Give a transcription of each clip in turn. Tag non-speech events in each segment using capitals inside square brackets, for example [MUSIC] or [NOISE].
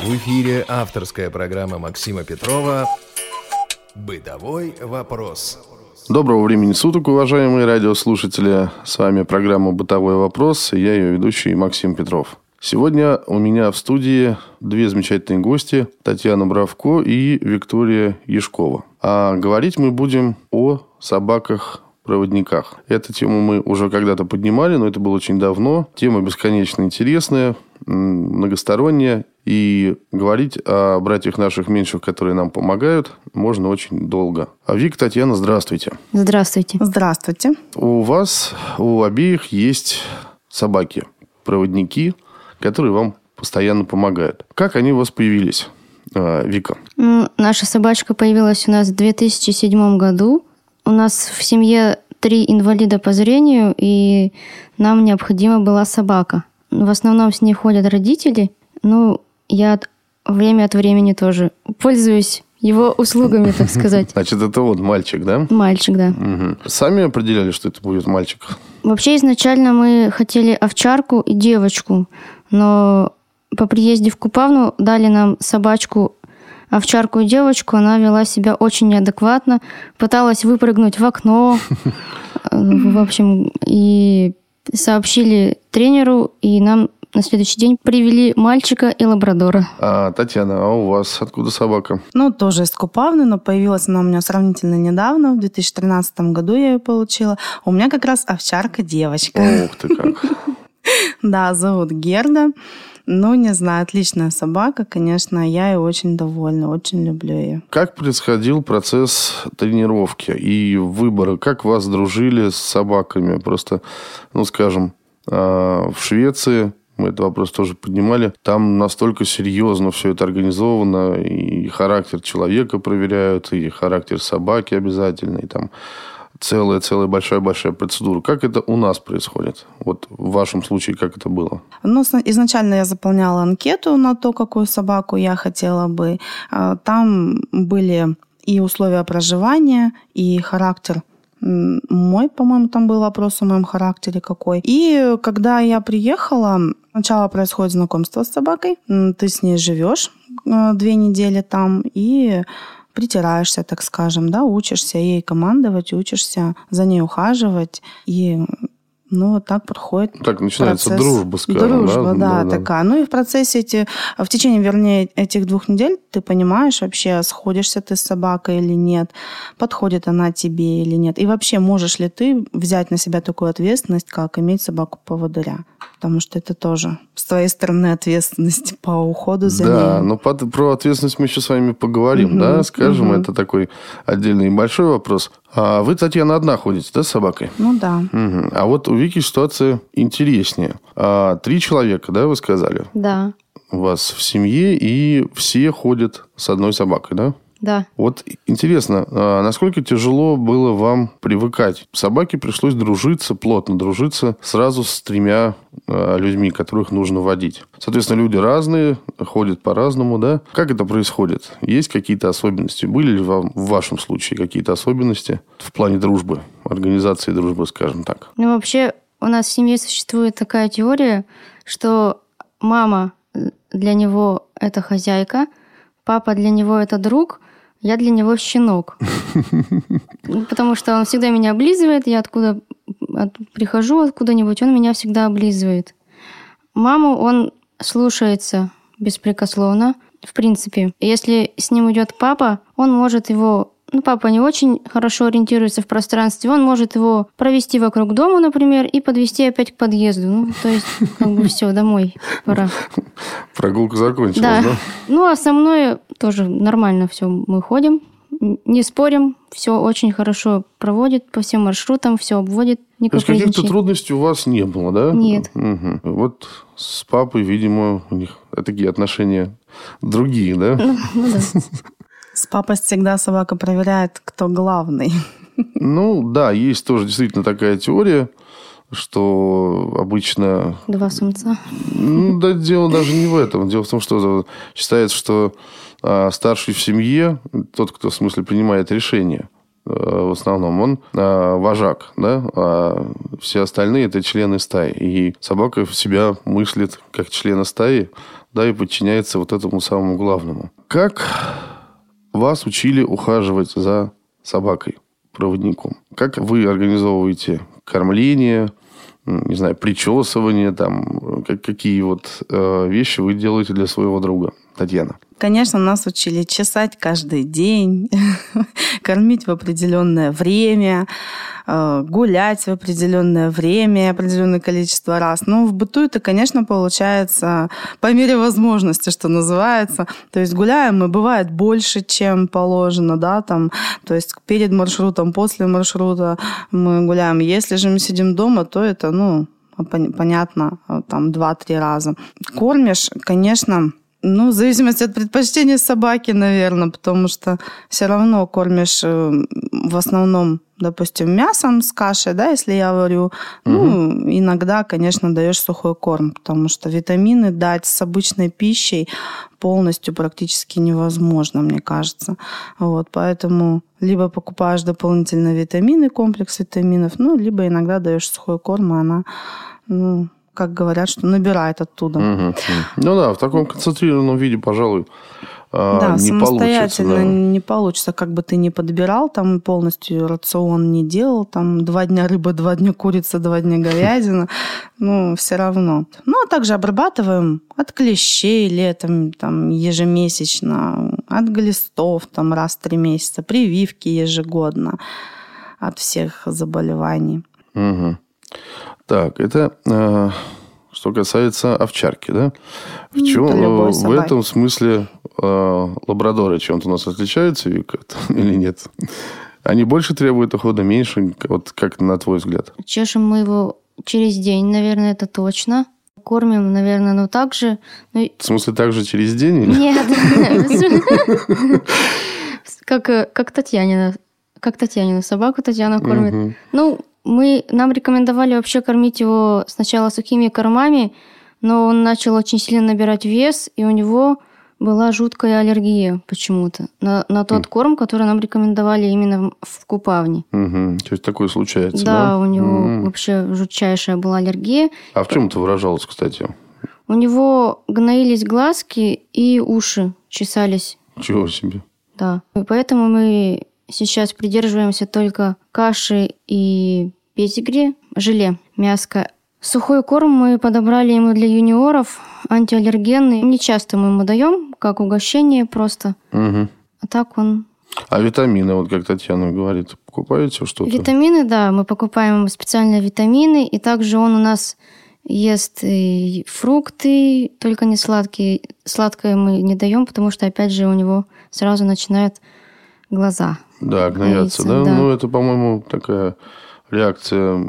В эфире авторская программа Максима Петрова «Бытовой вопрос». Доброго времени суток, уважаемые радиослушатели. С вами программа «Бытовой вопрос» и я ее ведущий Максим Петров. Сегодня у меня в студии две замечательные гости, Татьяна Бравко и Виктория Яшкова. А говорить мы будем о собаках-проводниках. Эту тему мы уже когда-то поднимали, но это было очень давно. Тема бесконечно интересная, многосторонняя. И говорить о братьях наших меньших, которые нам помогают, можно очень долго. А Вик, Татьяна, здравствуйте. Здравствуйте. Здравствуйте. У вас, у обеих есть собаки, проводники, которые вам постоянно помогают. Как они у вас появились, а, Вика? Наша собачка появилась у нас в 2007 году. У нас в семье три инвалида по зрению, и нам необходима была собака. В основном с ней ходят родители. Ну, я время от времени тоже пользуюсь его услугами, так сказать. [LAUGHS] Значит, это вот мальчик, да? Мальчик, да. Угу. Сами определяли, что это будет мальчик? Вообще, изначально мы хотели овчарку и девочку, но по приезде в Купавну дали нам собачку овчарку и девочку. Она вела себя очень неадекватно, пыталась выпрыгнуть в окно. [LAUGHS] В общем, и сообщили тренеру, и нам на следующий день привели мальчика и лабрадора. А, Татьяна, а у вас откуда собака? Ну, тоже из Купавны, но появилась она у меня сравнительно недавно, в 2013 году я ее получила. У меня как раз овчарка-девочка. Ух ты как. [LAUGHS] Да, зовут Герда. Ну, не знаю, отличная собака, конечно, я ей очень довольна, очень люблю ее. Как происходил процесс тренировки и выбора? Как вас дружили с собаками? Просто, ну, скажем, а, в Швеции мы этот вопрос тоже поднимали. Там настолько серьезно все это организовано, и характер человека проверяют, и характер собаки обязательно, и там целая-целая большая-большая процедура. Как это у нас происходит? Вот в вашем случае как это было? Ну, изначально я заполняла анкету на то, какую собаку я хотела бы. А, там были и условия проживания, и характер мой, по-моему, там был вопрос о моем характере какой. И когда я приехала, сначала происходит знакомство с собакой, ты с ней живешь э, две недели там, и притираешься, так скажем, да, учишься ей командовать, учишься за ней ухаживать. И ну, вот так проходит Так начинается процесс. дружба, скажем. Дружба, да, да, да, такая. Ну, и в процессе эти, в течение, вернее, этих двух недель ты понимаешь вообще, сходишься ты с собакой или нет, подходит она тебе или нет. И вообще, можешь ли ты взять на себя такую ответственность, как иметь собаку-поводыря? Потому что это тоже с твоей стороны ответственность по уходу за да, ней. Да, но про ответственность мы еще с вами поговорим, угу, да, скажем, угу. это такой отдельный большой вопрос. А вы, Татьяна, одна ходите, да, с собакой? Ну да. Угу. А вот у Вики ситуация интереснее. А, три человека, да, вы сказали? Да. У вас в семье, и все ходят с одной собакой, да? Да. Вот интересно, а насколько тяжело было вам привыкать? Собаке пришлось дружиться, плотно дружиться сразу с тремя а, людьми, которых нужно водить. Соответственно, люди разные, ходят по-разному, да? Как это происходит? Есть какие-то особенности? Были ли вам в вашем случае какие-то особенности в плане дружбы, организации дружбы, скажем так? Ну, вообще, у нас в семье существует такая теория, что мама для него это хозяйка, папа для него это друг, я для него щенок. Потому что он всегда меня облизывает, я откуда от, прихожу откуда-нибудь, он меня всегда облизывает. Маму он слушается беспрекословно, в принципе. Если с ним идет папа, он может его ну, папа не очень хорошо ориентируется в пространстве, он может его провести вокруг дома, например, и подвести опять к подъезду. Ну, то есть, как бы все, домой пора. Прогулка закончилась, да? да? Ну, а со мной тоже нормально все. Мы ходим, не спорим, все очень хорошо проводит по всем маршрутам, все обводит. То есть каких-то трудностей у вас не было, да? Нет. Угу. Вот с папой, видимо, у них такие отношения другие, да? Ну, ну да. С папой всегда собака проверяет, кто главный. Ну, да, есть тоже действительно такая теория, что обычно... Два самца. Ну, да, дело даже не в этом. Дело в том, что считается, что а, старший в семье, тот, кто в смысле принимает решение, в основном, он вожак, да, а все остальные это члены стаи. И собака себя мыслит как члена стаи, да, и подчиняется вот этому самому главному. Как вас учили ухаживать за собакой, проводником? Как вы организовываете кормление, не знаю, причесывание, там, как, какие вот э, вещи вы делаете для своего друга, Татьяна? Конечно, нас учили чесать каждый день, [LAUGHS] кормить в определенное время, э, гулять в определенное время, определенное количество раз. Но в быту это, конечно, получается по мере возможности, что называется. То есть гуляем мы, бывает, больше, чем положено, да, там, то есть перед маршрутом, после маршрута мы гуляем. Если же мы сидим дома, то это, ну, понятно, там, два-три раза. Кормишь, конечно, ну, в зависимости от предпочтения собаки, наверное, потому что все равно кормишь э, в основном, допустим, мясом с кашей, да, если я варю. Угу. Ну, иногда, конечно, даешь сухой корм, потому что витамины дать с обычной пищей полностью практически невозможно, мне кажется. Вот, поэтому либо покупаешь дополнительно витамины, комплекс витаминов, ну, либо иногда даешь сухой корм, и она, ну, как говорят, что набирает оттуда. Угу. Ну да, в таком концентрированном виде, пожалуй, а, да, не самостоятельно получится, да. не получится, как бы ты ни подбирал, там полностью рацион не делал, там два дня рыба, два дня курица, два дня говядина, [LAUGHS] ну, все равно. Ну, а также обрабатываем от клещей летом, там, ежемесячно, от глистов, там, раз в три месяца, прививки ежегодно от всех заболеваний. Угу. Так, это э, что касается овчарки, да? В, чем, любой в этом смысле э, лабрадоры чем-то у нас отличаются, Вика, [LAUGHS] или нет? Они больше требуют ухода, меньше? Вот как на твой взгляд? Чешем мы его через день, наверное, это точно. Кормим, наверное, ну так же. Ну... В смысле, так же через день? Или? Нет. [LAUGHS] [LAUGHS] Как, э, как Татьянина. Как Татьянина собаку Татьяна кормит. Ну, мы, нам рекомендовали вообще кормить его сначала сухими кормами, но он начал очень сильно набирать вес, и у него была жуткая аллергия почему-то на, на тот mm. корм, который нам рекомендовали именно в Купавне. Угу. То есть такое случается, да? Да, у него mm. вообще жутчайшая была аллергия. А в чем это выражалось, кстати? У него гноились глазки и уши чесались. Чего себе? Да. И поэтому мы сейчас придерживаемся только каши и педигри, желе, мяско. Сухой корм мы подобрали ему для юниоров, антиаллергенный. Не часто мы ему даем, как угощение просто. Угу. А так он... А витамины, вот как Татьяна говорит, покупаете что-то? Витамины, да, мы покупаем специальные витамины, и также он у нас ест и фрукты, только не сладкие. Сладкое мы не даем, потому что, опять же, у него сразу начинают глаза. Да, гноятся, да? да? Ну, это, по-моему, такая реакция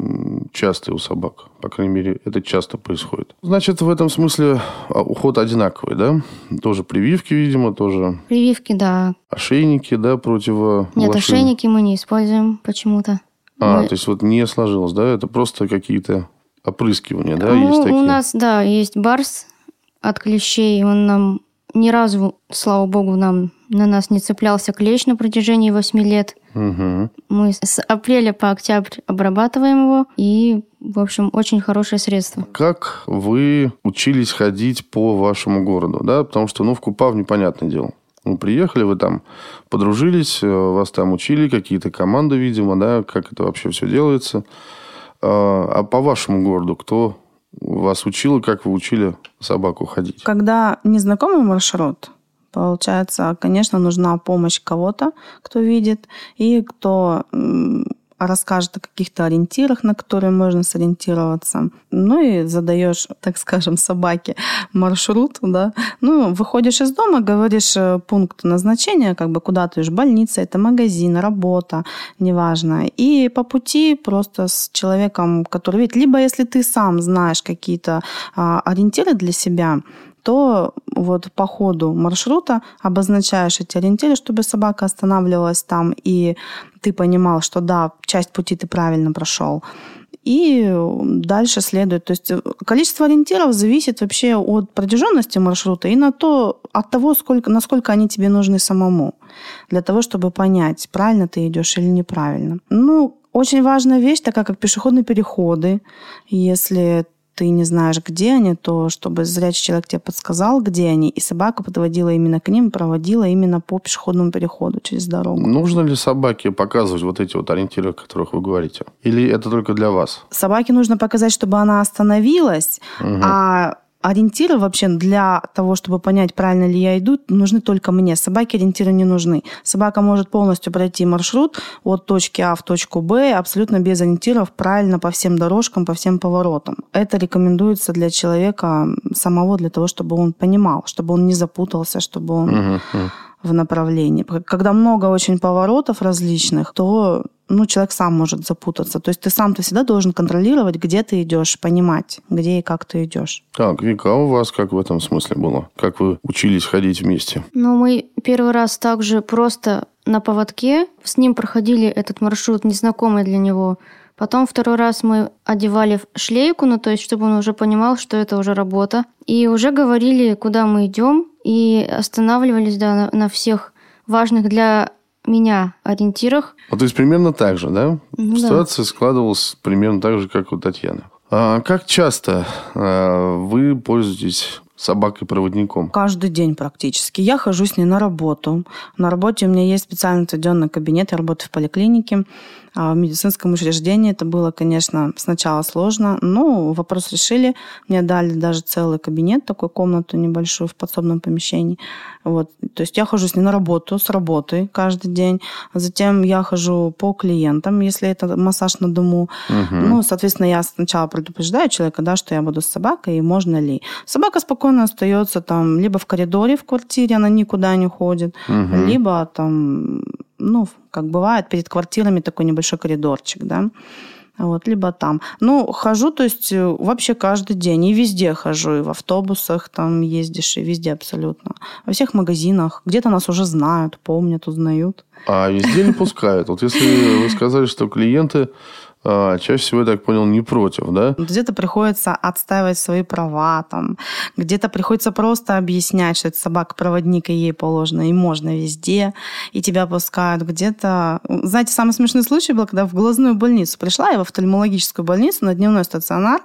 частая у собак. По крайней мере, это часто происходит. Значит, в этом смысле а, уход одинаковый, да? Тоже прививки, видимо, тоже... Прививки, да. Ошейники, да, против Нет, ошейники мы не используем почему-то. А, мы... то есть вот не сложилось, да? Это просто какие-то опрыскивания, да, ну, есть такие? У нас, да, есть барс от клещей. Он нам ни разу, слава богу, нам на нас не цеплялся клещ на протяжении 8 лет. Угу. Мы с апреля по октябрь обрабатываем его, и, в общем, очень хорошее средство. Как вы учились ходить по вашему городу, да? Потому что, ну, в Купав понятное дело. Ну, приехали, вы там подружились, э, вас там учили, какие-то команды, видимо, да, как это вообще все делается. А, а по вашему городу кто вас учил, как вы учили собаку ходить? Когда незнакомый маршрут, Получается, конечно, нужна помощь кого-то, кто видит, и кто расскажет о каких-то ориентирах, на которые можно сориентироваться. Ну и задаешь, так скажем, собаке маршрут, да. Ну, выходишь из дома, говоришь э, пункт назначения, как бы куда ты идешь, больница, это магазин, работа, неважно. И по пути просто с человеком, который видит, либо если ты сам знаешь какие-то а, ориентиры для себя, то вот по ходу маршрута обозначаешь эти ориентиры, чтобы собака останавливалась там, и ты понимал, что да, часть пути ты правильно прошел. и дальше следует. То есть количество ориентиров зависит вообще от протяженности маршрута и на то, от того, сколько, насколько они тебе нужны самому, для того, чтобы понять, правильно ты идешь или неправильно. Ну, очень важная вещь, такая как пешеходные переходы. Если ты не знаешь, где они, то чтобы зрячий человек тебе подсказал, где они, и собака подводила именно к ним, проводила именно по пешеходному переходу через дорогу. Нужно ли собаке показывать вот эти вот ориентиры, о которых вы говорите? Или это только для вас? Собаке нужно показать, чтобы она остановилась, угу. а ориентиры вообще для того, чтобы понять, правильно ли я иду, нужны только мне. Собаке ориентиры не нужны. Собака может полностью пройти маршрут от точки А в точку Б абсолютно без ориентиров, правильно по всем дорожкам, по всем поворотам. Это рекомендуется для человека самого, для того, чтобы он понимал, чтобы он не запутался, чтобы он... Uh-huh в направлении. Когда много очень поворотов различных, то ну, человек сам может запутаться. То есть ты сам-то всегда должен контролировать, где ты идешь, понимать, где и как ты идешь. Так, Вика, а у вас как в этом смысле было? Как вы учились ходить вместе? Ну, мы первый раз также просто на поводке с ним проходили этот маршрут, незнакомый для него. Потом второй раз мы одевали шлейку, ну то есть, чтобы он уже понимал, что это уже работа. И уже говорили, куда мы идем, и останавливались да, на, на всех важных для меня ориентирах. Ну, то есть примерно так же, да? Ну, Ситуация да. складывалась примерно так же, как у Татьяны. А как часто а, вы пользуетесь собакой-проводником? Каждый день практически. Я хожу с ней на работу. На работе у меня есть специально отведенный кабинет, я работаю в поликлинике. А в медицинском учреждении это было, конечно, сначала сложно, но вопрос решили. Мне дали даже целый кабинет, такую комнату небольшую в подсобном помещении. Вот. То есть я хожу с ней на работу, с работы каждый день. Затем я хожу по клиентам, если это массаж на дому. Угу. Ну, соответственно, я сначала предупреждаю человека, да, что я буду с собакой, и можно ли. Собака спокойно остается там либо в коридоре в квартире, она никуда не ходит, угу. либо там ну, как бывает, перед квартирами такой небольшой коридорчик, да, вот, либо там. Ну, хожу, то есть, э, вообще каждый день. И везде хожу. И в автобусах там ездишь, и везде абсолютно. Во всех магазинах. Где-то нас уже знают, помнят, узнают. А везде не пускают. Вот если вы сказали, что клиенты а, чаще всего, я так понял, не против, да? Где-то приходится отстаивать свои права, там, где-то приходится просто объяснять, что это собака-проводник, и ей положено, и можно везде, и тебя пускают. Где-то... Знаете, самый смешной случай был, когда в глазную больницу пришла, я в офтальмологическую больницу на дневной стационар,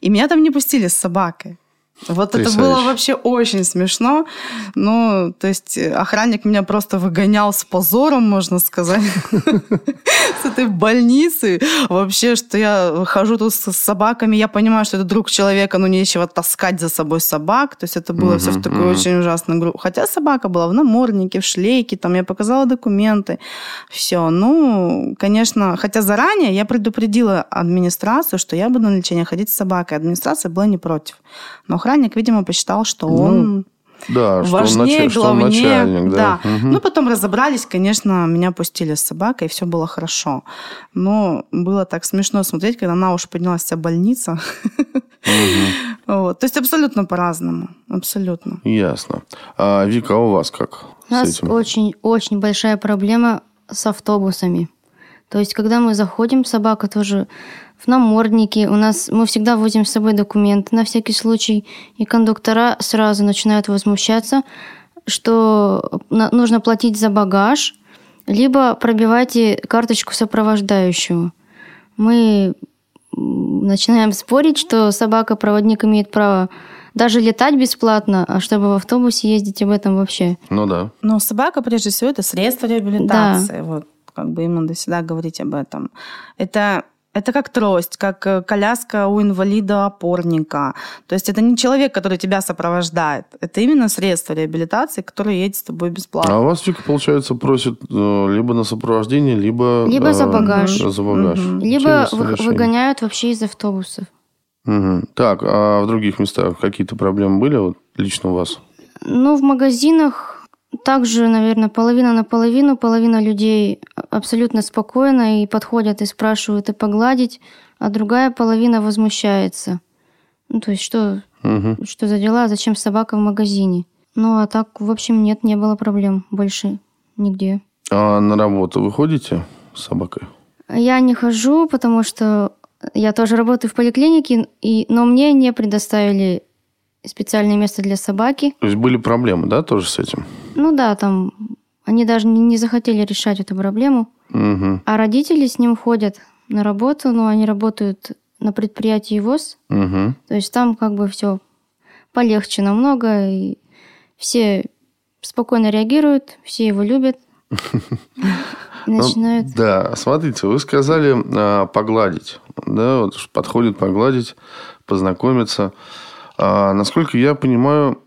и меня там не пустили с собакой. Вот это было вообще очень смешно. Ну, то есть охранник меня просто выгонял с позором, можно сказать, [LAUGHS] с этой больницы. Вообще, что я хожу тут с собаками, я понимаю, что это друг человека, но нечего таскать за собой собак. То есть это было все в такой очень ужасной группе. Хотя собака была в наморднике, в шлейке, там я показала документы. Все. Ну, конечно, хотя заранее я предупредила администрацию, что я буду на лечение ходить с собакой. Администрация была не против. Но охранник, видимо, посчитал, что ну, он да, важнее, что он, главнее. Что он начальник, да. да. Угу. Ну, потом разобрались, конечно, меня пустили с собакой, и все было хорошо. Но было так смешно смотреть, когда она уж поднялась вся больница. Вот. То есть абсолютно по-разному. Абсолютно. Ясно. А Вика, а у вас как? У нас очень-очень большая проблема с автобусами. То есть, когда мы заходим, собака тоже в наморднике. У нас мы всегда возим с собой документы на всякий случай, и кондуктора сразу начинают возмущаться, что нужно платить за багаж, либо пробивайте карточку сопровождающего. Мы начинаем спорить, что собака-проводник имеет право даже летать бесплатно, а чтобы в автобусе ездить об этом вообще. Ну да. Но собака, прежде всего, это средство реабилитации. Да. Вот как бы им надо всегда говорить об этом. Это это как трость, как э, коляска у инвалида-опорника. То есть это не человек, который тебя сопровождает. Это именно средство реабилитации, которое едет с тобой бесплатно. А у вас, Вика, получается, просит э, либо на сопровождение, либо... Либо за багаж. За багаж. Угу. Либо выгоняют вообще из автобусов. Угу. Так, а в других местах какие-то проблемы были вот, лично у вас? Ну, в магазинах также, наверное, половина на половину. Половина людей абсолютно спокойно и подходят и спрашивают и погладить, а другая половина возмущается. Ну, то есть, что, угу. что за дела, зачем собака в магазине? Ну, а так, в общем, нет, не было проблем больше нигде. А на работу вы ходите с собакой? Я не хожу, потому что я тоже работаю в поликлинике, и, но мне не предоставили специальное место для собаки. То есть были проблемы, да, тоже с этим? Ну да, там они даже не, захотели решать эту проблему. Угу. А родители с ним ходят на работу, но они работают на предприятии ВОЗ. Угу. То есть там как бы все полегче намного, и все спокойно реагируют, все его любят. И [LAUGHS] начинают... Ну, да, смотрите, вы сказали а, погладить. Да, вот подходит погладить, познакомиться. А, насколько я понимаю,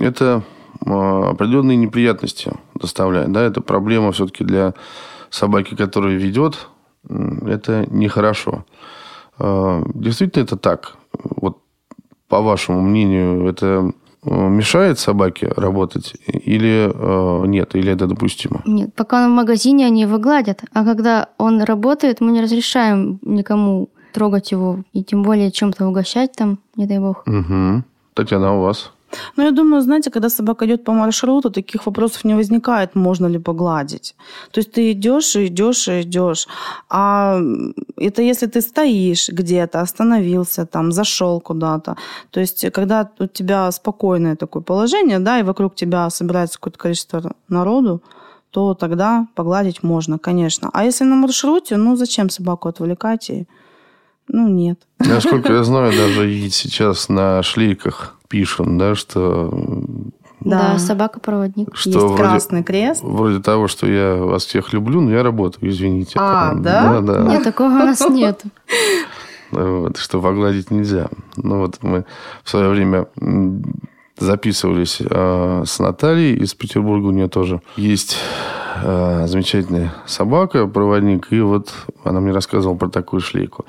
это а, определенные неприятности доставляет. Да, это проблема все-таки для собаки, которая ведет. Это нехорошо. А, действительно это так? Вот по вашему мнению, это мешает собаке работать или э, нет, или это допустимо? Нет, пока он в магазине, они его гладят. А когда он работает, мы не разрешаем никому трогать его. И тем более чем-то угощать там, не дай бог. Угу. Татьяна, у вас? Ну, я думаю, знаете, когда собака идет по маршруту, таких вопросов не возникает, можно ли погладить. То есть ты идешь и идешь и идешь. А это если ты стоишь где-то, остановился там, зашел куда-то. То есть когда у тебя спокойное такое положение, да, и вокруг тебя собирается какое-то количество народу, то тогда погладить можно, конечно. А если на маршруте, ну зачем собаку отвлекать? И... Ну, нет. Насколько я [LAUGHS] знаю, даже сейчас на шлейках пишут, да, что, Да, Да. собака-проводник. что Есть вроде, красный крест. вроде того, что я вас всех люблю, но я работаю, извините. А, Там, да? Да, да. Нет, такого у нас нет. [LAUGHS] Вот, что погладить нельзя. Ну вот мы в свое время записывались э, с Натальей из Петербурга. У нее тоже есть э, замечательная собака, проводник. И вот она мне рассказывала про такую шлейку.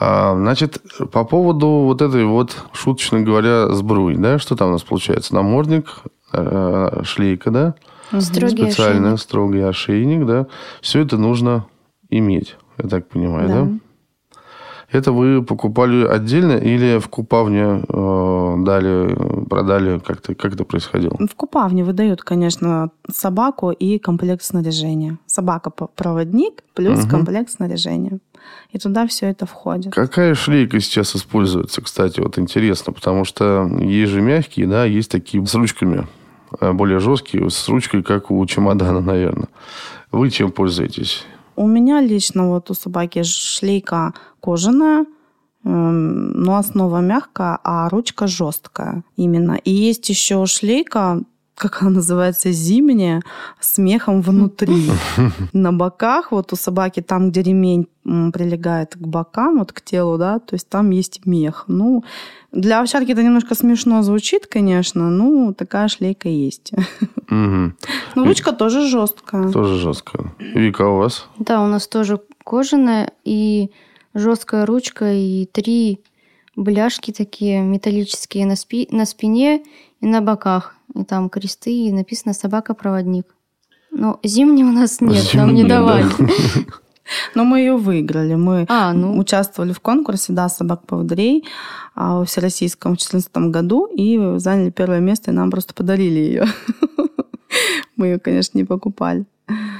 А, значит, по поводу вот этой вот, шуточно говоря, сбруи, да, что там у нас получается? Намордник, э, шлейка, да? Строгий Специально ошейник. строгий ошейник, да. Все это нужно иметь, я так понимаю, да? Да. Это вы покупали отдельно или в Купавне э, дали, продали? Как-то, как это происходило? В Купавне выдают, конечно, собаку и комплект снаряжения. Собака-проводник плюс Мгм. комплект снаряжения. И туда все это входит. Какая шлейка сейчас используется, кстати, вот интересно, потому что есть же мягкие, да, есть такие с ручками, э, более жесткие, с ручкой, как у чемодана, наверное. Вы чем пользуетесь? У меня лично вот у собаки шлейка кожаная, но основа мягкая, а ручка жесткая именно. И есть еще шлейка, как она называется, зимняя, с мехом внутри. [LAUGHS] На боках, вот у собаки, там, где ремень прилегает к бокам, вот к телу, да, то есть там есть мех. Ну, для овчарки это немножко смешно звучит, конечно, ну, такая шлейка есть. Мгм. Но ручка тоже жесткая. Тоже жестко. Вика, у вас? Да, у нас тоже кожаная и жесткая ручка, и три бляшки такие металлические на, спи- на спине и на боках. И там кресты, и написано «собака-проводник». Но зимней у нас нет, нам не Зимней, да. давали. [LAUGHS] Но мы ее выиграли. Мы А, ну, участвовали в конкурсе «Да, собак-поводырей» а, в Всероссийском в 2014 году и заняли первое место, и нам просто подарили ее. [LAUGHS] Мы ее, конечно, не покупали.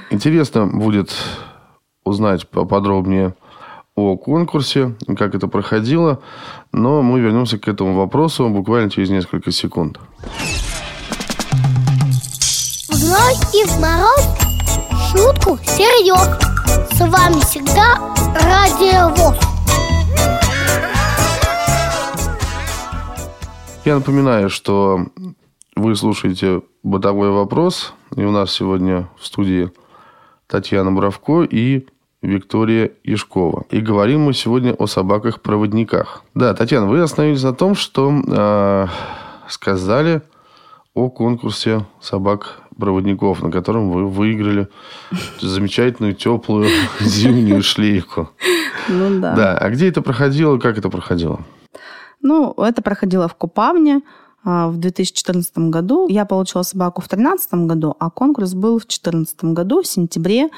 Интересно будет узнать поподробнее о конкурсе, как это проходило, но мы вернемся к этому вопросу буквально через несколько секунд. В зной и в мороз шутку серьез. С вами всегда Радио ВОЗ. Я напоминаю, что вы слушаете «Бытовой вопрос», и у нас сегодня в студии Татьяна Бравко и Виктория Ишкова. И говорим мы сегодня о собаках-проводниках. Да, Татьяна, вы остановились на том, что э, сказали о конкурсе собак-проводников, на котором вы выиграли замечательную теплую [LAUGHS] зимнюю шлейку. Ну да. Да, а где это проходило, как это проходило? Ну, это проходило в Купавне а, в 2014 году. Я получила собаку в 2013 году, а конкурс был в 2014 году, в сентябре.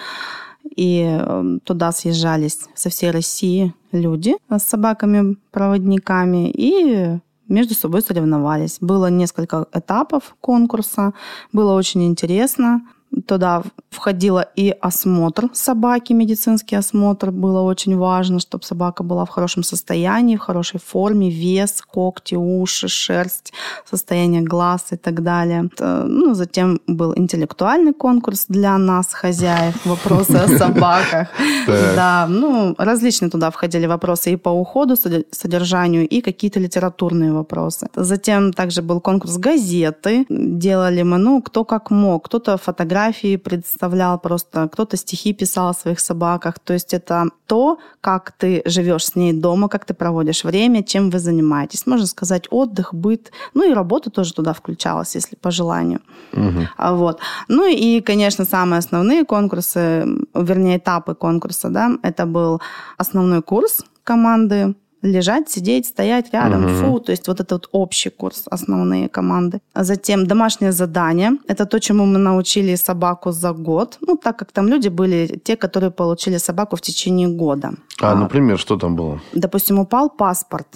И э, туда съезжались со всей России люди с собаками-проводниками и между собой соревновались. Было несколько этапов конкурса, было очень интересно. Туда входило и осмотр собаки, медицинский осмотр. Было очень важно, чтобы собака была в хорошем состоянии, в хорошей форме, вес, когти, уши, шерсть, состояние глаз и так далее. Ну, затем был интеллектуальный конкурс для нас, хозяев, [LAUGHS] вопросы о собаках. Да, ну, различные туда входили вопросы и по уходу, содержанию, и какие-то литературные вопросы. Затем также был конкурс газеты. Делали мы, ну, кто как мог. Кто-то фотографии представлял просто, кто-то стихи писал о своих собаках. То есть это то, как ты живешь с ней дома, как ты проводишь время, чем вы занимаетесь. Можно сказать, отдых, быт. Ну и работа тоже туда включалась, если по желанию. Угу. Вот. Ну и, конечно, самые основные конкурсы, вернее, этапы конкурса, да, это был основной курс команды, лежать, сидеть, стоять рядом, угу. фу, то есть вот это вот общий курс, основные команды. А затем домашнее задание, это то, чему мы научили собаку за год, ну, так как там люди были, те, которые получили собаку в течение года. А, а например, что там было? Допустим, упал паспорт,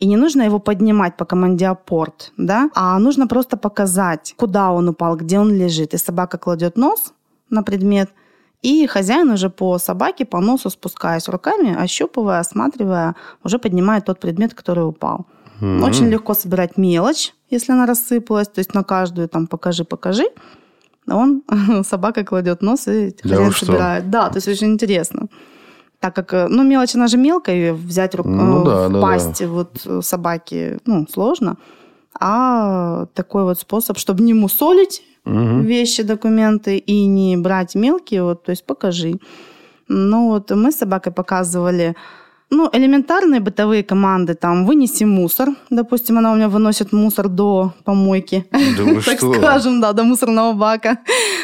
и не нужно его поднимать по команде апорт, да, а нужно просто показать, куда он упал, где он лежит. И собака кладет нос на предмет – и хозяин уже по собаке, по носу спускаясь руками, ощупывая, осматривая, уже поднимает тот предмет, который упал. Mm-hmm. Очень легко собирать мелочь, если она рассыпалась. То есть на каждую там покажи, покажи. Он, [LAUGHS] собака кладет нос и хозяин да собирает. Да, то есть очень интересно. Так как, э, ну, мелочь, она же мелкая, взять рук, ну, э, да, в да, пасть да. вот э, собаки, ну, сложно. А такой вот способ, чтобы не мусолить угу. вещи, документы и не брать мелкие, вот, то есть покажи. Ну вот мы с собакой показывали ну, элементарные бытовые команды, там, вынеси мусор. Допустим, она у меня выносит мусор до помойки. Да [LAUGHS] так скажем, да, до мусорного бака.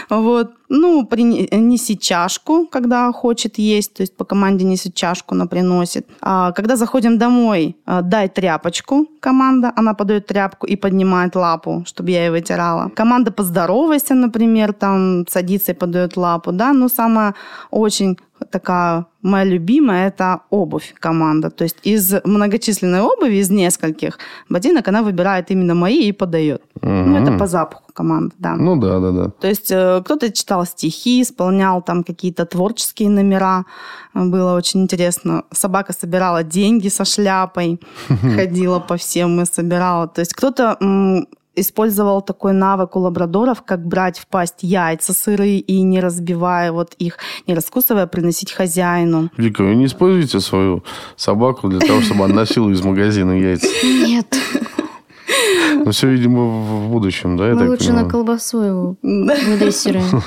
Вот. Ну, принеси чашку, когда хочет есть, то есть по команде неси чашку, она приносит. А когда заходим домой, а, дай тряпочку, команда, она подает тряпку и поднимает лапу, чтобы я ее вытирала. Команда поздоровайся, например, там садится и подает лапу, да, но самое очень такая моя любимая – это обувь команда. То есть из многочисленной обуви, из нескольких ботинок, она выбирает именно мои и подает. Угу. Ну, это по запаху команды, да. Ну, да, да, да. То есть э, кто-то читал стихи, исполнял там какие-то творческие номера. Было очень интересно. Собака собирала деньги со шляпой, [LAUGHS] ходила по всем и собирала. То есть кто-то использовал такой навык у лабрадоров, как брать в пасть яйца сырые и не разбивая вот их, не раскусывая, приносить хозяину. Вика, вы не используете свою собаку для того, чтобы она носила из магазина яйца? Нет. Ну, все, видимо, в будущем, да? Мы лучше на колбасу его [LAUGHS] выдрессируем. [LAUGHS]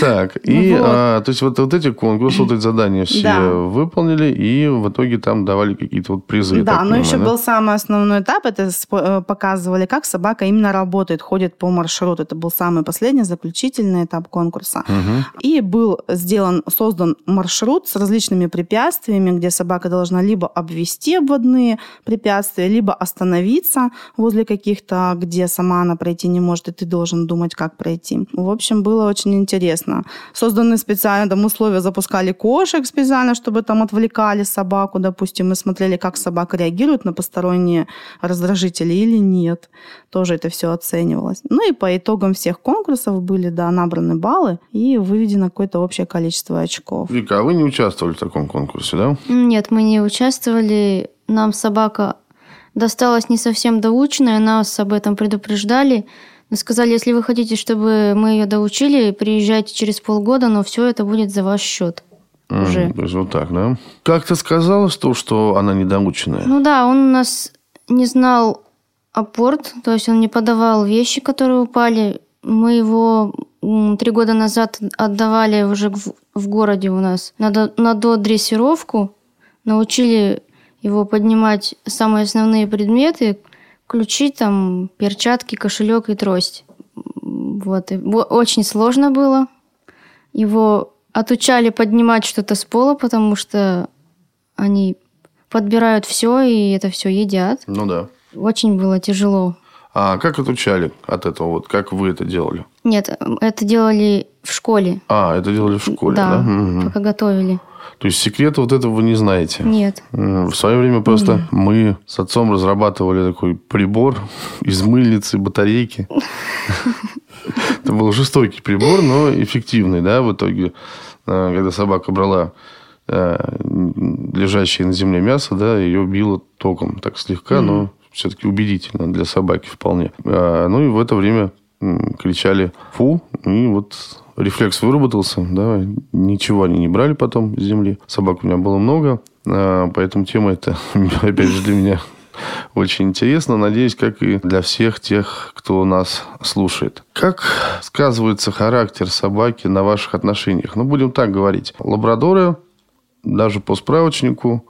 Так, и, а, то есть, вот, вот эти конкурсы, вот эти задания все выполнили, и в итоге там давали какие-то вот призы. Да, но еще был самый основной этап, это э, показывали, как собака именно работает, ходит по маршруту. Это был самый последний, заключительный этап конкурса. И был сделан, создан маршрут с различными препятствиями, где собака должна либо обвести обводные препятствия, либо остановиться возле каких-то, где сама она пройти не может, и ты должен думать, как пройти. В общем, было очень интересно. Созданы специально там условия, запускали кошек специально, чтобы там отвлекали собаку, допустим, мы смотрели, как собака реагирует на посторонние раздражители или нет. Тоже это все оценивалось. Ну и по итогам всех конкурсов были, да, набраны баллы и выведено какое-то общее количество очков. Вика, а вы не участвовали в таком конкурсе, да? Нет, мы не участвовали. Нам собака досталась не совсем доученная, нас об этом предупреждали. Но сказали, если вы хотите, чтобы мы ее доучили, приезжайте через полгода, но все это будет за ваш счет. Уже. Mm, то есть вот так, да? Как ты сказала, что, что она недоученная? Ну да, он у нас не знал апорт, то есть он не подавал вещи, которые упали. Мы его три года назад отдавали уже в, в городе у нас на, на додрессировку, научили его поднимать самые основные предметы, ключи, там, перчатки, кошелек и трость. Вот. И очень сложно было. Его отучали поднимать что-то с пола, потому что они подбирают все и это все едят. Ну да. Очень было тяжело. А как отучали от этого? Вот как вы это делали? Нет, это делали в школе. А, это делали в школе, да? Да, Мгм. пока готовили. То есть секрета вот этого вы не знаете? Нет. В свое время просто мы с отцом разрабатывали такой прибор из мыльницы, батарейки. Это был жестокий прибор, но эффективный, да, в итоге. э, Когда собака брала э, лежащее на земле мясо, да, ее било током так слегка, но все-таки убедительно для собаки вполне. А, Ну и в это время кричали «фу», и вот рефлекс выработался, да, ничего они не брали потом с земли. Собак у меня было много, а, поэтому тема эта, [LAUGHS] опять же, для меня очень интересно. Надеюсь, как и для всех тех, кто нас слушает. Как сказывается характер собаки на ваших отношениях? Ну, будем так говорить. Лабрадоры, даже по справочнику,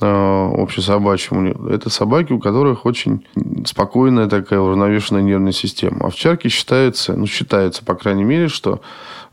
общесобачьему, это собаки, у которых очень спокойная такая уравновешенная нервная система. Овчарки считаются, ну, считается, по крайней мере, что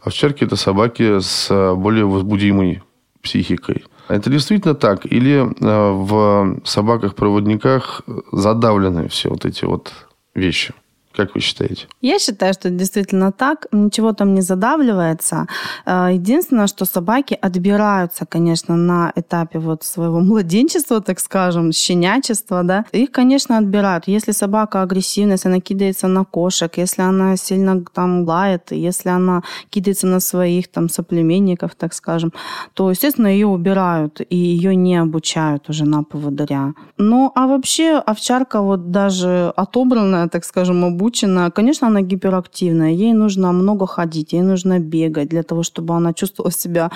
овчарки это собаки с э, более возбудимой психикой. Это действительно так? Или э, в собаках-проводниках задавлены все вот эти вот вещи? Как вы считаете? Я считаю, что это действительно так. Ничего там не задавливается. Э, Единственное, что собаки отбираются, конечно, на этапе вот своего [LAUGHS] младенчества, так скажем, щенячества, да. Их, конечно, отбирают. Если собака агрессивная, если она кидается на кошек, если она сильно там лает, если она кидается на своих там соплеменников, так скажем, то, естественно, ее убирают и ее не обучают уже на поводыря. Ну, а вообще овчарка вот даже отобранная, так скажем, обученная, конечно, она гиперактивная. Ей нужно много ходить, ей нужно бегать для того, чтобы она чувствовала себя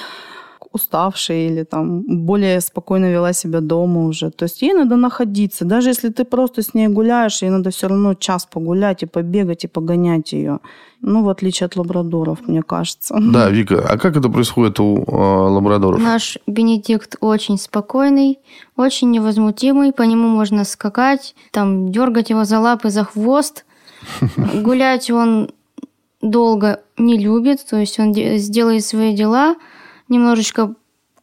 уставшей или там более спокойно вела себя дома уже. То есть ей надо находиться. Даже если ты просто с ней гуляешь, ей надо все равно час погулять и побегать, и погонять ее. Ну, в отличие от лабрадоров, мне кажется. Да, Вика, а как это происходит у э, лабрадоров? Наш Бенедикт очень спокойный, очень невозмутимый, по нему можно скакать, там дергать его за лапы, за хвост. [LAUGHS] Гулять он долго не любит, то есть он де- сделает свои дела, немножечко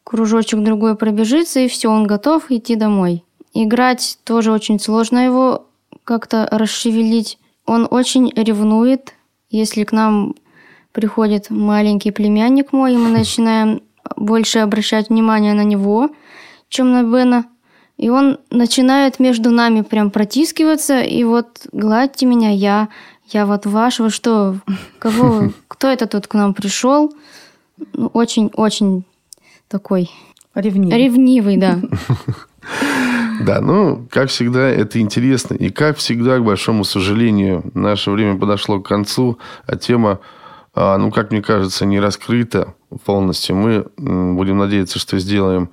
кружочек другой пробежится, и все, он готов идти домой. Играть тоже очень сложно его как-то расшевелить. Он очень ревнует, если к нам приходит маленький племянник мой, и мы начинаем больше обращать внимание на него, чем на Бена. И он начинает между нами прям протискиваться, и вот гладьте меня, я, я вот ваш, вы что, кого, [LAUGHS] кто это тут к нам пришел? Ну, очень-очень такой Ревнивый. ревнивый, да. [LAUGHS] Да, ну, как всегда, это интересно. И как всегда, к большому сожалению, наше время подошло к концу, а тема, ну, как мне кажется, не раскрыта полностью. Мы будем надеяться, что сделаем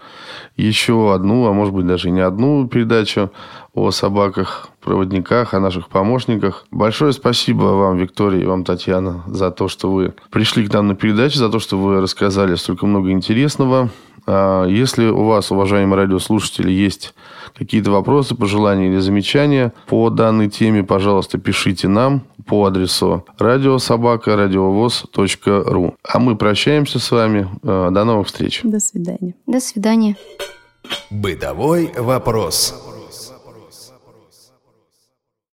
еще одну, а может быть даже не одну передачу о собаках, проводниках, о наших помощниках. Большое спасибо вам, Виктория, и вам, Татьяна, за то, что вы пришли к нам на передачу, за то, что вы рассказали столько много интересного. А, Если у вас, уважаемые радиослушатели, есть какие-то вопросы, пожелания или замечания по данной теме, пожалуйста, пишите нам по адресу радиособака.радиовоз.ру. А мы прощаемся с вами. Э, До новых встреч. До свидания. До свидания. Бытовой вопрос.